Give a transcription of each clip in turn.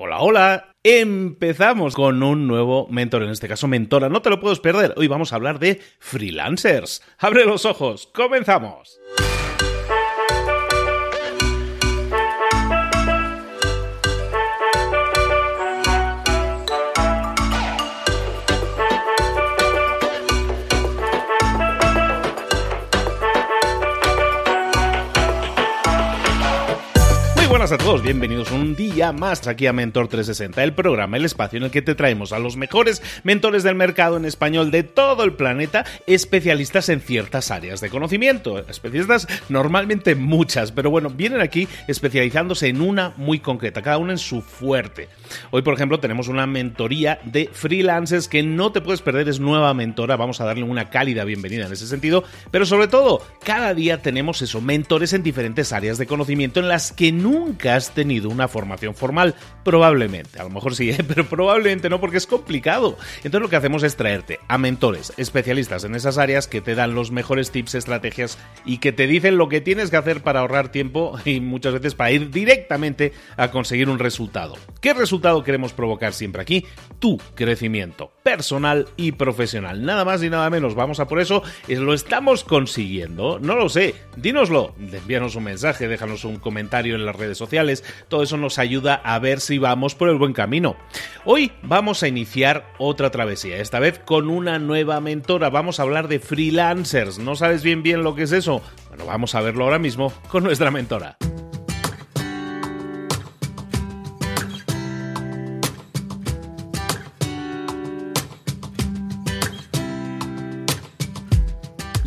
Hola, hola. Empezamos con un nuevo mentor, en este caso mentora. No te lo puedes perder. Hoy vamos a hablar de freelancers. Abre los ojos. Comenzamos. Buenas a todos, bienvenidos un día más aquí a Mentor 360, el programa, el espacio en el que te traemos a los mejores mentores del mercado en español de todo el planeta, especialistas en ciertas áreas de conocimiento, especialistas normalmente muchas, pero bueno, vienen aquí especializándose en una muy concreta, cada una en su fuerte. Hoy, por ejemplo, tenemos una mentoría de freelancers que no te puedes perder, es nueva mentora, vamos a darle una cálida bienvenida en ese sentido, pero sobre todo, cada día tenemos eso, mentores en diferentes áreas de conocimiento en las que nunca has tenido una formación formal. Probablemente, a lo mejor sí, ¿eh? pero probablemente no porque es complicado. Entonces lo que hacemos es traerte a mentores, especialistas en esas áreas que te dan los mejores tips, estrategias y que te dicen lo que tienes que hacer para ahorrar tiempo y muchas veces para ir directamente a conseguir un resultado. ¿Qué resultado queremos provocar siempre aquí? Tu crecimiento personal y profesional. Nada más y nada menos. Vamos a por eso. ¿Lo estamos consiguiendo? No lo sé. Dínoslo. Envíanos un mensaje, déjanos un comentario en las redes sociales, todo eso nos ayuda a ver si vamos por el buen camino. Hoy vamos a iniciar otra travesía, esta vez con una nueva mentora, vamos a hablar de freelancers, ¿no sabes bien bien lo que es eso? Bueno, vamos a verlo ahora mismo con nuestra mentora.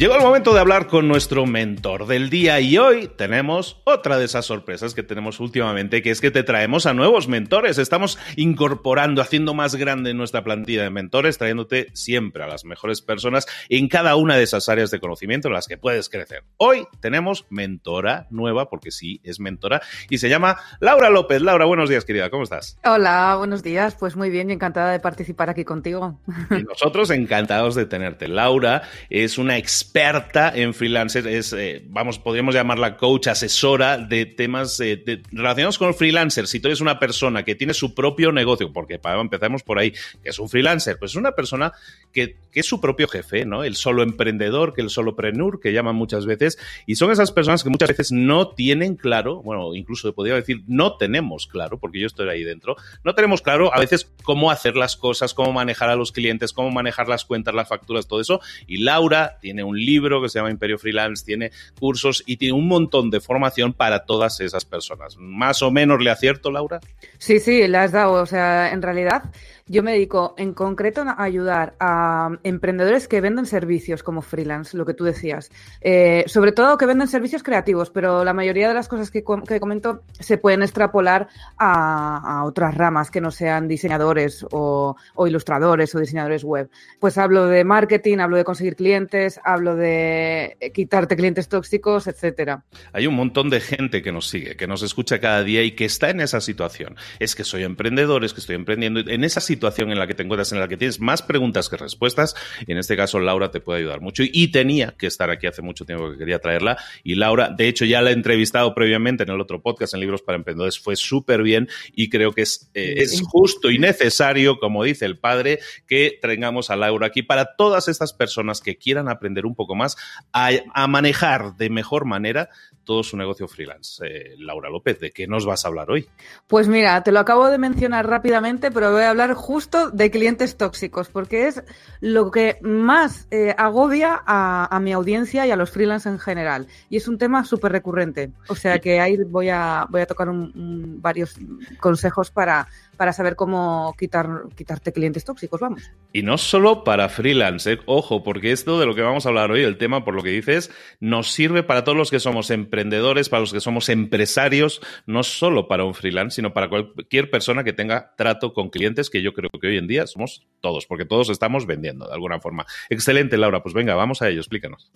Llegó el momento de hablar con nuestro mentor del día y hoy tenemos otra de esas sorpresas que tenemos últimamente, que es que te traemos a nuevos mentores. Estamos incorporando, haciendo más grande nuestra plantilla de mentores, trayéndote siempre a las mejores personas en cada una de esas áreas de conocimiento en las que puedes crecer. Hoy tenemos mentora nueva, porque sí, es mentora, y se llama Laura López. Laura, buenos días, querida, ¿cómo estás? Hola, buenos días. Pues muy bien y encantada de participar aquí contigo. Y nosotros encantados de tenerte. Laura es una experta experta en freelancers, es, eh, vamos, podríamos llamarla coach, asesora de temas eh, relacionados con el freelancer. Si tú eres una persona que tiene su propio negocio, porque para, empezamos por ahí, que es un freelancer, pues es una persona que, es su propio jefe, ¿no? El solo emprendedor, que el solo prenur, que llaman muchas veces, y son esas personas que muchas veces no tienen claro, bueno, incluso podría decir, no tenemos claro, porque yo estoy ahí dentro, no tenemos claro a veces cómo hacer las cosas, cómo manejar a los clientes, cómo manejar las cuentas, las facturas, todo eso, y Laura tiene un libro que se llama Imperio Freelance, tiene cursos y tiene un montón de formación para todas esas personas. ¿Más o menos le acierto, Laura? Sí, sí, le has dado. O sea, en realidad yo me dedico en concreto a ayudar a emprendedores que venden servicios como freelance, lo que tú decías. Eh, sobre todo que venden servicios creativos, pero la mayoría de las cosas que, comento se pueden extrapolar a, otras ramas que no sean diseñadores o, ilustradores o diseñadores web. Pues hablo de marketing, hablo de conseguir clientes, hablo de quitarte clientes tóxicos, etcétera. Hay un montón de gente que nos sigue, que nos escucha cada día y que está en esa situación. Es que soy emprendedor, es que estoy emprendiendo. En esa situación situación en la que te encuentras, en la que tienes más preguntas que respuestas, en este caso Laura te puede ayudar mucho. Y tenía que estar aquí hace mucho tiempo que quería traerla, y Laura, de hecho, ya la he entrevistado previamente en el otro podcast, en Libros para Emprendedores, fue súper bien, y creo que es, eh, es justo y necesario, como dice el padre, que tengamos a Laura aquí para todas estas personas que quieran aprender un poco más a, a manejar de mejor manera todo su negocio freelance. Eh, Laura López, ¿de qué nos vas a hablar hoy? Pues mira, te lo acabo de mencionar rápidamente, pero voy a hablar justo de clientes tóxicos, porque es lo que más eh, agobia a, mi audiencia y a los freelance en general. Y es un tema súper recurrente. O sea que ahí voy a, voy a tocar varios consejos para, para saber cómo quitar, quitarte clientes tóxicos, vamos. Y no solo para freelance, ¿eh? ojo, porque esto de lo que vamos a hablar hoy, el tema, por lo que dices, nos sirve para todos los que somos emprendedores, para los que somos empresarios, no solo para un freelance, sino para cualquier persona que tenga trato con clientes, que yo creo que hoy en día somos todos, porque todos estamos vendiendo de alguna forma. Excelente, Laura, pues venga, vamos a ello, explícanos.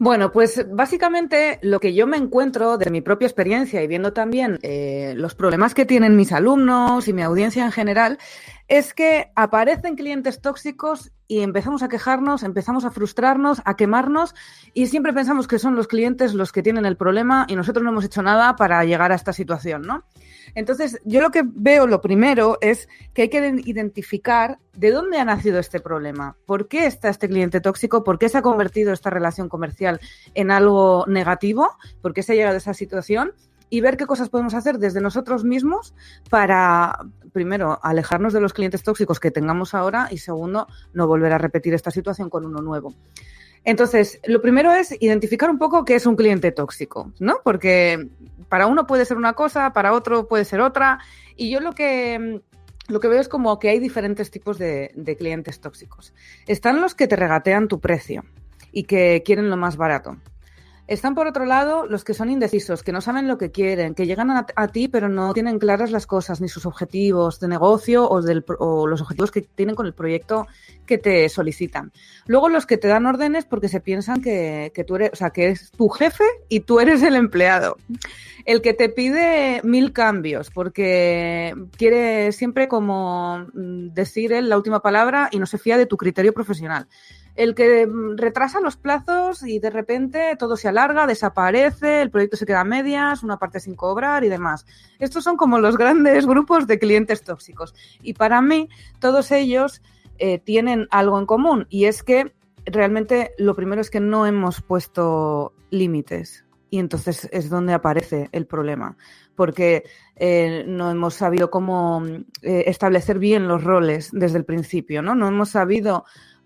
Bueno, pues básicamente lo que yo me encuentro de mi propia experiencia y viendo también eh, los problemas que tienen mis alumnos y mi audiencia en general, es que aparecen clientes tóxicos y empezamos a quejarnos, empezamos a frustrarnos, a quemarnos y siempre pensamos que son los clientes los que tienen el problema y nosotros no hemos hecho nada para llegar a esta situación, ¿no? Entonces, yo lo que veo, lo primero, es que hay que identificar de dónde ha nacido este problema, por qué está este cliente tóxico, por qué se ha convertido esta relación comercial en algo negativo, por qué se ha llegado a esa situación y ver qué cosas podemos hacer desde nosotros mismos para, primero, alejarnos de los clientes tóxicos que tengamos ahora y, segundo, no volver a repetir esta situación con uno nuevo. Entonces, lo primero es identificar un poco qué es un cliente tóxico, ¿no? Porque para uno puede ser una cosa, para otro puede ser otra. Y yo lo que, lo que veo es como que hay diferentes tipos de, de clientes tóxicos. Están los que te regatean tu precio y que quieren lo más barato. Están por otro lado los que son indecisos, que no saben lo que quieren, que llegan a, ti pero no tienen claras las cosas, ni sus objetivos de negocio o, o, los objetivos que tienen con el proyecto que te solicitan. Luego los que te dan órdenes porque se piensan que, que tú eres, o sea, que es tu jefe y tú eres el empleado. El que te pide mil cambios porque quiere siempre como mm, decir él la última palabra y no se fía de tu criterio profesional el que mm, retrasa los plazos y de repente todo se alarga, desaparece, el proyecto se queda a medias, una parte sin cobrar y demás. Estos son como los grandes grupos de clientes tóxicos. Y para mí, todos ellos eh, tienen algo en común y es que realmente lo primero es que no hemos puesto límites. Y entonces es donde aparece el problema, porque eh, no hemos sabido cómo eh, establecer bien los roles desde el principio, ¿no? No hemos sabido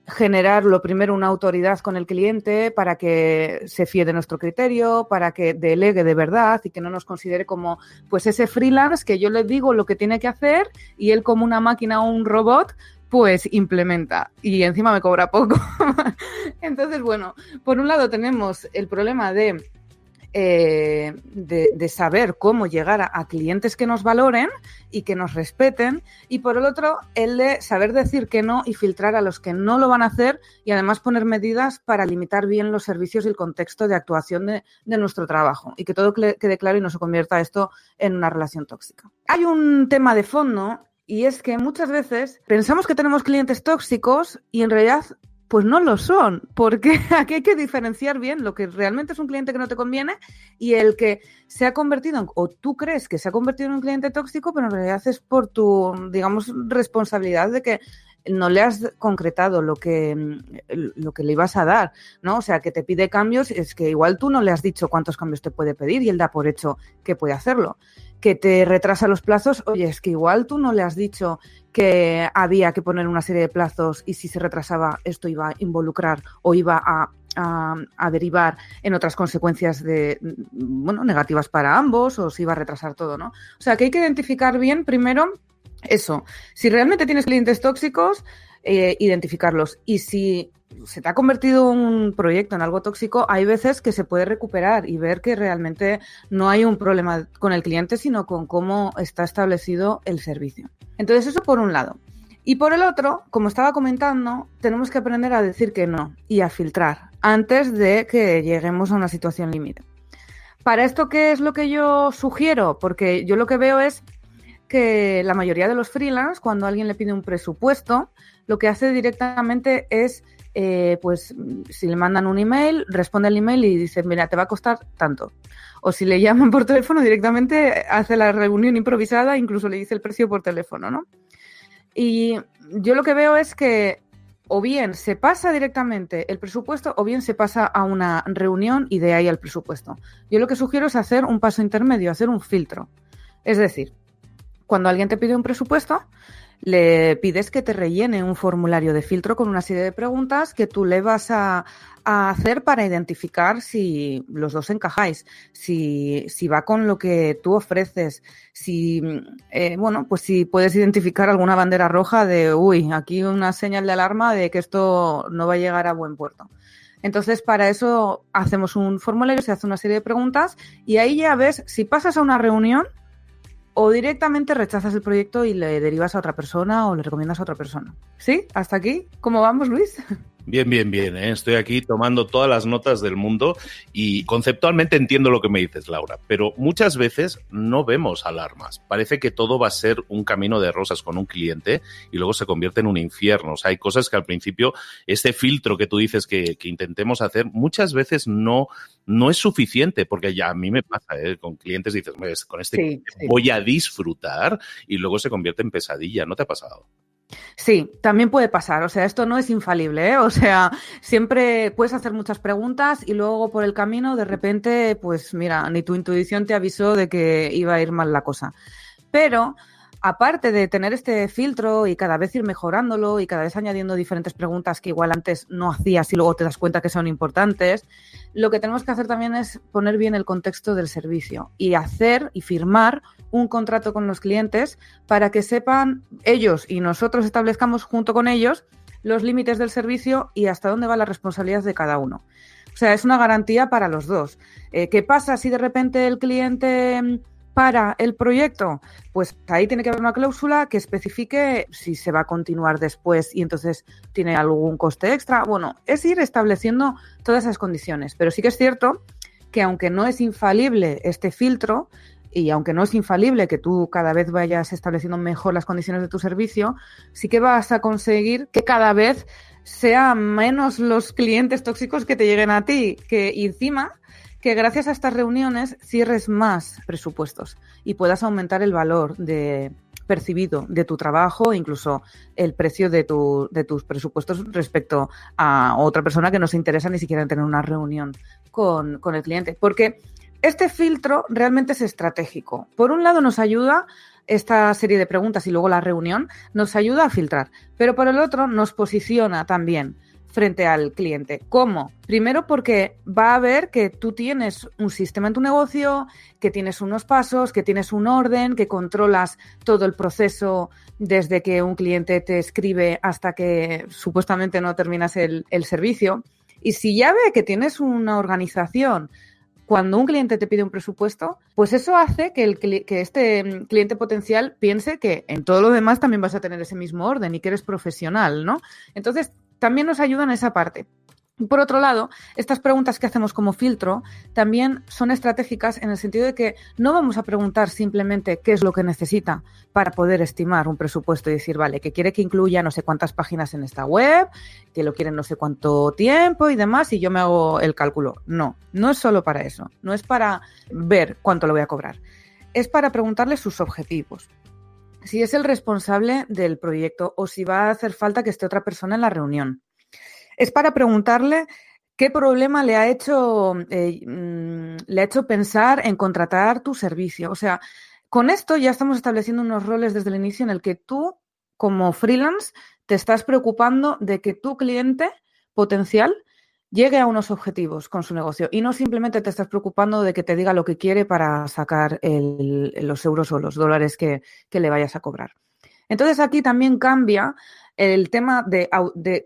generar lo primero una autoridad con el cliente para que se fíe de nuestro criterio, para que delegue de verdad y que no nos considere como pues ese freelance que yo le digo lo que tiene que hacer y él como una máquina o un robot pues implementa y encima me cobra poco. Entonces, bueno, por un lado tenemos el problema de eh, de, saber cómo llegar a, clientes que nos valoren y que nos respeten. Y por el otro, el de saber decir que no y filtrar a los que no lo van a hacer y además poner medidas para limitar bien los servicios y el contexto de actuación de, de nuestro trabajo y que todo quede claro y no se convierta esto en una relación tóxica. Hay un tema de fondo y es que muchas veces pensamos que tenemos clientes tóxicos y en realidad pues no lo son, porque aquí hay que diferenciar bien lo que realmente es un cliente que no te conviene y el que se ha convertido, en, o tú crees que se ha convertido en un cliente tóxico, pero en realidad es por tu, digamos, responsabilidad de que no le has concretado lo que, lo que le ibas a dar, ¿no? O sea, que te pide cambios, es que igual tú no le has dicho cuántos cambios te puede pedir y él da por hecho que puede hacerlo que te retrasa los plazos, oye, es que igual tú no le has dicho que había que poner una serie de plazos y si se retrasaba esto iba a involucrar o iba a, derivar en otras consecuencias de, bueno, negativas para ambos o si iba a retrasar todo, ¿no? O sea, que hay que identificar bien primero eso. Si realmente tienes clientes tóxicos, eh, identificarlos. Y si se te ha convertido un proyecto en algo tóxico, hay veces que se puede recuperar y ver que realmente no hay un problema con el cliente, sino con cómo está establecido el servicio. Entonces, eso por un lado. Y por el otro, como estaba comentando, tenemos que aprender a decir que no y a filtrar antes de que lleguemos a una situación límite. Para esto, ¿qué es lo que yo sugiero? Porque yo lo que veo es que la mayoría de los freelance, cuando alguien le pide un presupuesto, lo que hace directamente es eh, pues si le mandan un email, responde el email y dice, mira, te va a costar tanto. O si le llaman por teléfono, directamente hace la reunión improvisada, incluso le dice el precio por teléfono, ¿no? Y yo lo que veo es que o bien se pasa directamente el presupuesto o bien se pasa a una reunión y de ahí al presupuesto. Yo lo que sugiero es hacer un paso intermedio, hacer un filtro. Es decir, cuando alguien te pide un presupuesto, le pides que te rellene un formulario de filtro con una serie de preguntas que tú le vas a, hacer para identificar si los dos encajáis, si, va con lo que tú ofreces, si, eh, bueno, pues si puedes identificar alguna bandera roja de, uy, aquí una señal de alarma de que esto no va a llegar a buen puerto. Entonces, para eso hacemos un formulario, se hace una serie de preguntas y ahí ya ves si pasas a una reunión o directamente rechazas el proyecto y le derivas a otra persona o le recomiendas a otra persona. ¿Sí? ¿Hasta aquí? ¿Cómo vamos, Luis? Bien, bien, bien. ¿eh? Estoy aquí tomando todas las notas del mundo y conceptualmente entiendo lo que me dices, Laura, pero muchas veces no vemos alarmas. Parece que todo va a ser un camino de rosas con un cliente y luego se convierte en un infierno. O sea, hay cosas que al principio, este filtro que tú dices que, intentemos hacer, muchas veces no, no es suficiente, porque ya a mí me pasa, ¿eh? con clientes dices, con este voy a disfrutar y luego se convierte en pesadilla. ¿No te ha pasado? Sí, también puede pasar. O sea, esto no es infalible, ¿eh? O sea, siempre puedes hacer muchas preguntas y luego por el camino, de repente, pues mira, ni tu intuición te avisó de que iba a ir mal la cosa. Pero aparte de tener este filtro y cada vez ir mejorándolo y cada vez añadiendo diferentes preguntas que igual antes no hacías y luego te das cuenta que son importantes, lo que tenemos que hacer también es poner bien el contexto del servicio y hacer y firmar un contrato con los clientes para que sepan ellos y nosotros establezcamos junto con ellos los límites del servicio y hasta dónde va la responsabilidad de cada uno. O sea, es una garantía para los dos. Eh, ¿Qué pasa si de repente el cliente para el proyecto? Pues ahí tiene que haber una cláusula que especifique si se va a continuar después y entonces tiene algún coste extra. Bueno, es ir estableciendo todas esas condiciones, pero sí que es cierto que aunque no es infalible este filtro, y aunque no es infalible que tú cada vez vayas estableciendo mejor las condiciones de tu servicio, sí que vas a conseguir que cada vez sean menos los clientes tóxicos que te lleguen a ti, que encima que gracias a estas reuniones cierres más presupuestos y puedas aumentar el valor de percibido de tu trabajo, incluso el precio de, tu, de tus presupuestos respecto a otra persona que no se interesa ni siquiera en tener una reunión con, con el cliente. Porque este filtro realmente es estratégico. Por un lado nos ayuda esta serie de preguntas y luego la reunión, nos ayuda a filtrar, pero por el otro nos posiciona también frente al cliente. ¿Cómo? Primero porque va a ver que tú tienes un sistema en tu negocio, que tienes unos pasos, que tienes un orden, que controlas todo el proceso desde que un cliente te escribe hasta que supuestamente no terminas el, servicio. Y si ya ve que tienes una organización cuando un cliente te pide un presupuesto, pues eso hace que, el, que este cliente potencial piense que en todo lo demás también vas a tener ese mismo orden y que eres profesional, ¿no? Entonces, también nos ayudan en esa parte. Por otro lado, estas preguntas que hacemos como filtro también son estratégicas en el sentido de que no vamos a preguntar simplemente qué es lo que necesita para poder estimar un presupuesto y decir, vale, que quiere que incluya no sé cuántas páginas en esta web, que lo quiere no sé cuánto tiempo y demás, y yo me hago el cálculo. No, no es solo para eso, no es para ver cuánto lo voy a cobrar, es para preguntarle sus objetivos si es el responsable del proyecto o si va a hacer falta que esté otra persona en la reunión. Es para preguntarle qué problema le ha hecho, eh, mm, le ha hecho pensar en contratar tu servicio. O sea, con esto ya estamos estableciendo unos roles desde el inicio en el que tú, como freelance, te estás preocupando de que tu cliente potencial llegue a unos objetivos con su negocio y no simplemente te estás preocupando de que te diga lo que quiere para sacar los euros o los dólares que, le vayas a cobrar. Entonces aquí también cambia el tema de,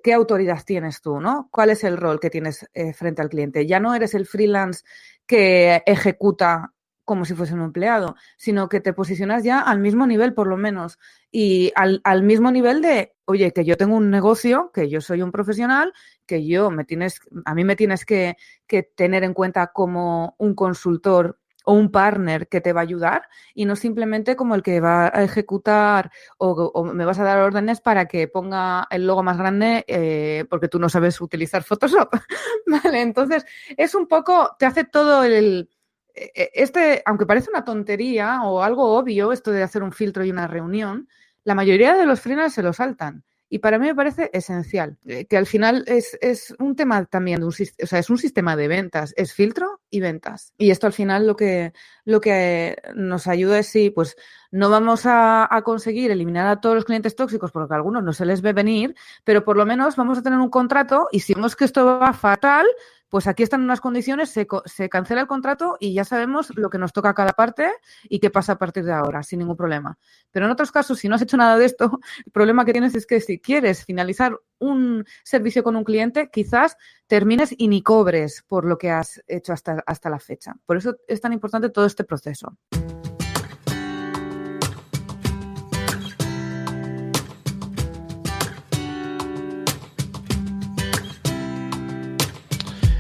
qué autoridad tienes tú, ¿no? ¿Cuál es el rol que tienes eh, frente al cliente? Ya no eres el freelance que ejecuta como si fuese un empleado, sino que te posicionas ya al mismo nivel, por lo menos, y al, al, mismo nivel de, oye, que yo tengo un negocio, que yo soy un profesional, que yo me tienes, a mí me tienes que, que tener en cuenta como un consultor o un partner que te va a ayudar y no simplemente como el que va a ejecutar o, me vas a dar órdenes para que ponga el logo más grande eh, porque tú no sabes utilizar Photoshop. vale, entonces es un poco, te hace todo el, este, aunque parece una tontería o algo obvio, esto de hacer un filtro y una reunión, la mayoría de los freelancers se lo saltan. Y para mí me parece esencial, eh, que al final es, es un tema también, de un, o sea, es un sistema de ventas, es filtro y ventas. Y esto al final lo que, lo que nos ayuda es si pues no vamos a, a, conseguir eliminar a todos los clientes tóxicos porque a algunos no se les ve venir, pero por lo menos vamos a tener un contrato y si vemos que esto va fatal, pues aquí están unas condiciones, se, cancela el contrato y ya sabemos lo que nos toca a cada parte y qué pasa a partir de ahora, sin ningún problema. Pero en otros casos, si no has hecho nada de esto, el problema que tienes es que si quieres finalizar un servicio con un cliente, quizás termines y ni cobres por lo que has hecho hasta, hasta la fecha. Por eso es tan importante todo este proceso.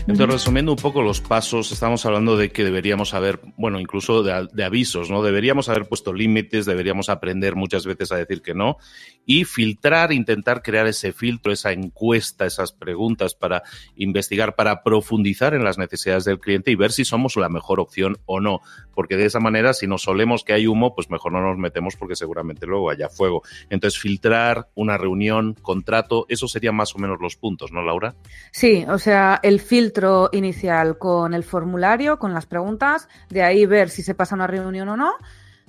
Entonces, resumiendo un poco los pasos, estamos hablando de que deberíamos haber, bueno, incluso de, de avisos, ¿no? Deberíamos haber puesto límites, deberíamos aprender muchas veces a decir que no y filtrar, intentar crear ese filtro, esa encuesta, esas preguntas para investigar, para profundizar en las necesidades del cliente y ver si somos la mejor opción o no. Porque de esa manera, si nos solemos que hay humo, pues mejor no nos metemos porque seguramente luego haya fuego. Entonces, filtrar una reunión, contrato, eso serían más o menos los puntos, ¿no, Laura? Sí, o sea, el filtro inicial con el formulario, con las preguntas, de ahí ver si se pasa una reunión o no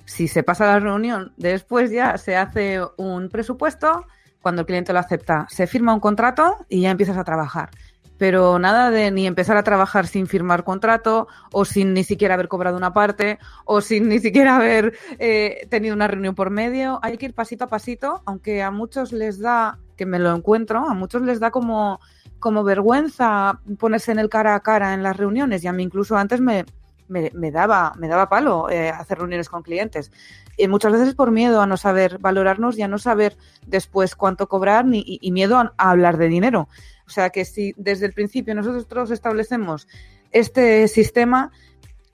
si se pasa la reunión, después ya se hace un presupuesto, cuando el cliente lo acepta, se firma un contrato y ya empiezas a trabajar. Pero nada de ni empezar a trabajar sin firmar contrato o sin ni siquiera haber cobrado una parte o sin ni siquiera haber eh, tenido una reunión por medio. Hay que ir pasito a pasito, aunque a muchos les da, que me lo encuentro, a muchos les da como, como vergüenza ponerse en el cara a cara en las reuniones y a mí incluso antes me, me, daba, me daba palo eh, hacer reuniones con clientes. Y muchas veces por miedo a no saber valorarnos y a no saber después cuánto cobrar ni, y, miedo a, hablar de dinero. O sea que si desde el principio nosotros establecemos este sistema,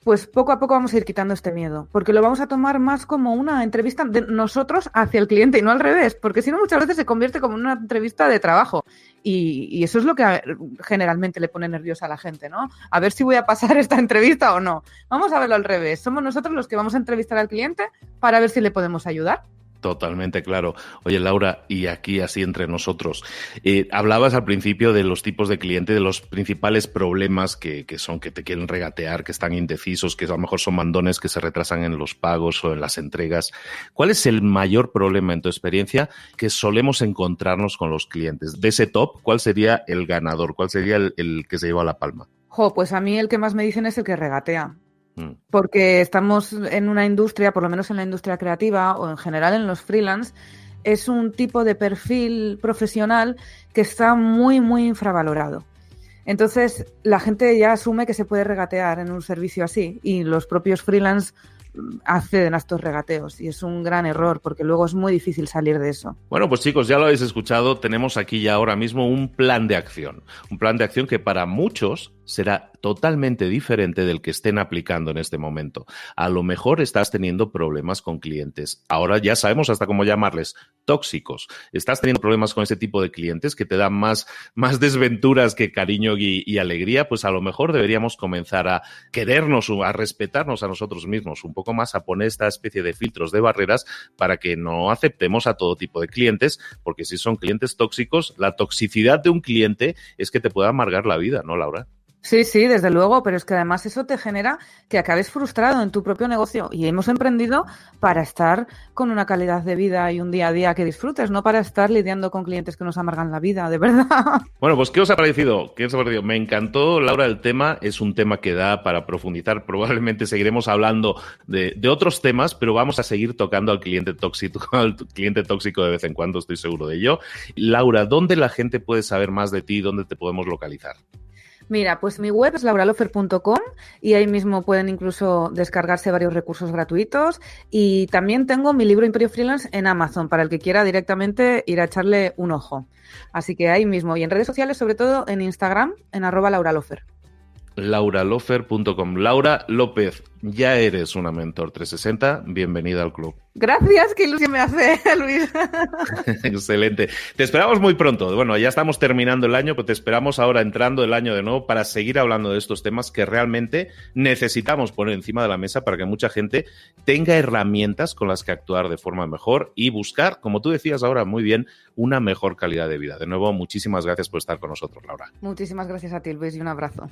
pues poco a poco vamos a ir quitando este miedo, porque lo vamos a tomar más como una entrevista de nosotros hacia el cliente y no al revés, porque si no muchas veces se convierte como una entrevista de trabajo y, eso es lo que generalmente le pone nerviosa a la gente, ¿no? A ver si voy a pasar esta entrevista o no. Vamos a verlo al revés, somos nosotros los que vamos a entrevistar al cliente para ver si le podemos ayudar. Totalmente claro. Oye, Laura, y aquí así entre nosotros, eh, hablabas al principio de los tipos de cliente, de los principales problemas que, son que te quieren regatear, que están indecisos, que a lo mejor son mandones que se retrasan en los pagos o en las entregas. ¿Cuál es el mayor problema en tu experiencia que solemos encontrarnos con los clientes? De ese top, ¿cuál sería el ganador? ¿Cuál sería el, el que se lleva la palma? Jo, pues a mí el que más me dicen es el que regatea. Mm. Porque estamos en una industria, por lo menos en la industria creativa o en general en los freelance, es un tipo de perfil profesional que está muy, muy infravalorado. Entonces, la gente ya asume que se puede regatear en un servicio así y los propios freelance acceden a estos regateos y es un gran error porque luego es muy difícil salir de eso. Bueno, pues chicos, ya lo habéis escuchado, tenemos aquí ya ahora mismo un plan de acción, un plan de acción que para muchos será totalmente diferente del que estén aplicando en este momento. A lo mejor estás teniendo problemas con clientes. Ahora ya sabemos hasta cómo llamarles tóxicos. Estás teniendo problemas con ese tipo de clientes que te dan más, más desventuras que cariño y, alegría. Pues a lo mejor deberíamos comenzar a querernos, a respetarnos a nosotros mismos un poco más, a poner esta especie de filtros de barreras para que no aceptemos a todo tipo de clientes, porque si son clientes tóxicos, la toxicidad de un cliente es que te puede amargar la vida, ¿no, Laura? Sí, sí, desde luego, pero es que además eso te genera que acabes frustrado en tu propio negocio y hemos emprendido para estar con una calidad de vida y un día a día que disfrutes, no para estar lidiando con clientes que nos amargan la vida, de verdad. Bueno, pues ¿qué os ha parecido? ¿Qué os ha parecido? Me encantó, Laura, el tema, es un tema que da para profundizar, probablemente seguiremos hablando de, otros temas, pero vamos a seguir tocando al cliente tóxico, al cliente tóxico de vez en cuando, estoy seguro de ello. Laura, ¿dónde la gente puede saber más de ti? ¿Dónde te podemos localizar? Mira, pues mi web es lauralofer.com y ahí mismo pueden incluso descargarse varios recursos gratuitos y también tengo mi libro Imperio Freelance en Amazon para el que quiera directamente ir a echarle un ojo. Así que ahí mismo y en redes sociales, sobre todo en Instagram, en arroba lauralofer lauralofer.com. Laura López, ya eres una mentor 360. Bienvenida al club. Gracias, qué ilusión me hace, Luis. Excelente. Te esperamos muy pronto. Bueno, ya estamos terminando el año, pero te esperamos ahora entrando el año de nuevo para seguir hablando de estos temas que realmente necesitamos poner encima de la mesa para que mucha gente tenga herramientas con las que actuar de forma mejor y buscar, como tú decías ahora muy bien, una mejor calidad de vida. De nuevo, muchísimas gracias por estar con nosotros, Laura. Muchísimas gracias a ti, Luis, y un abrazo.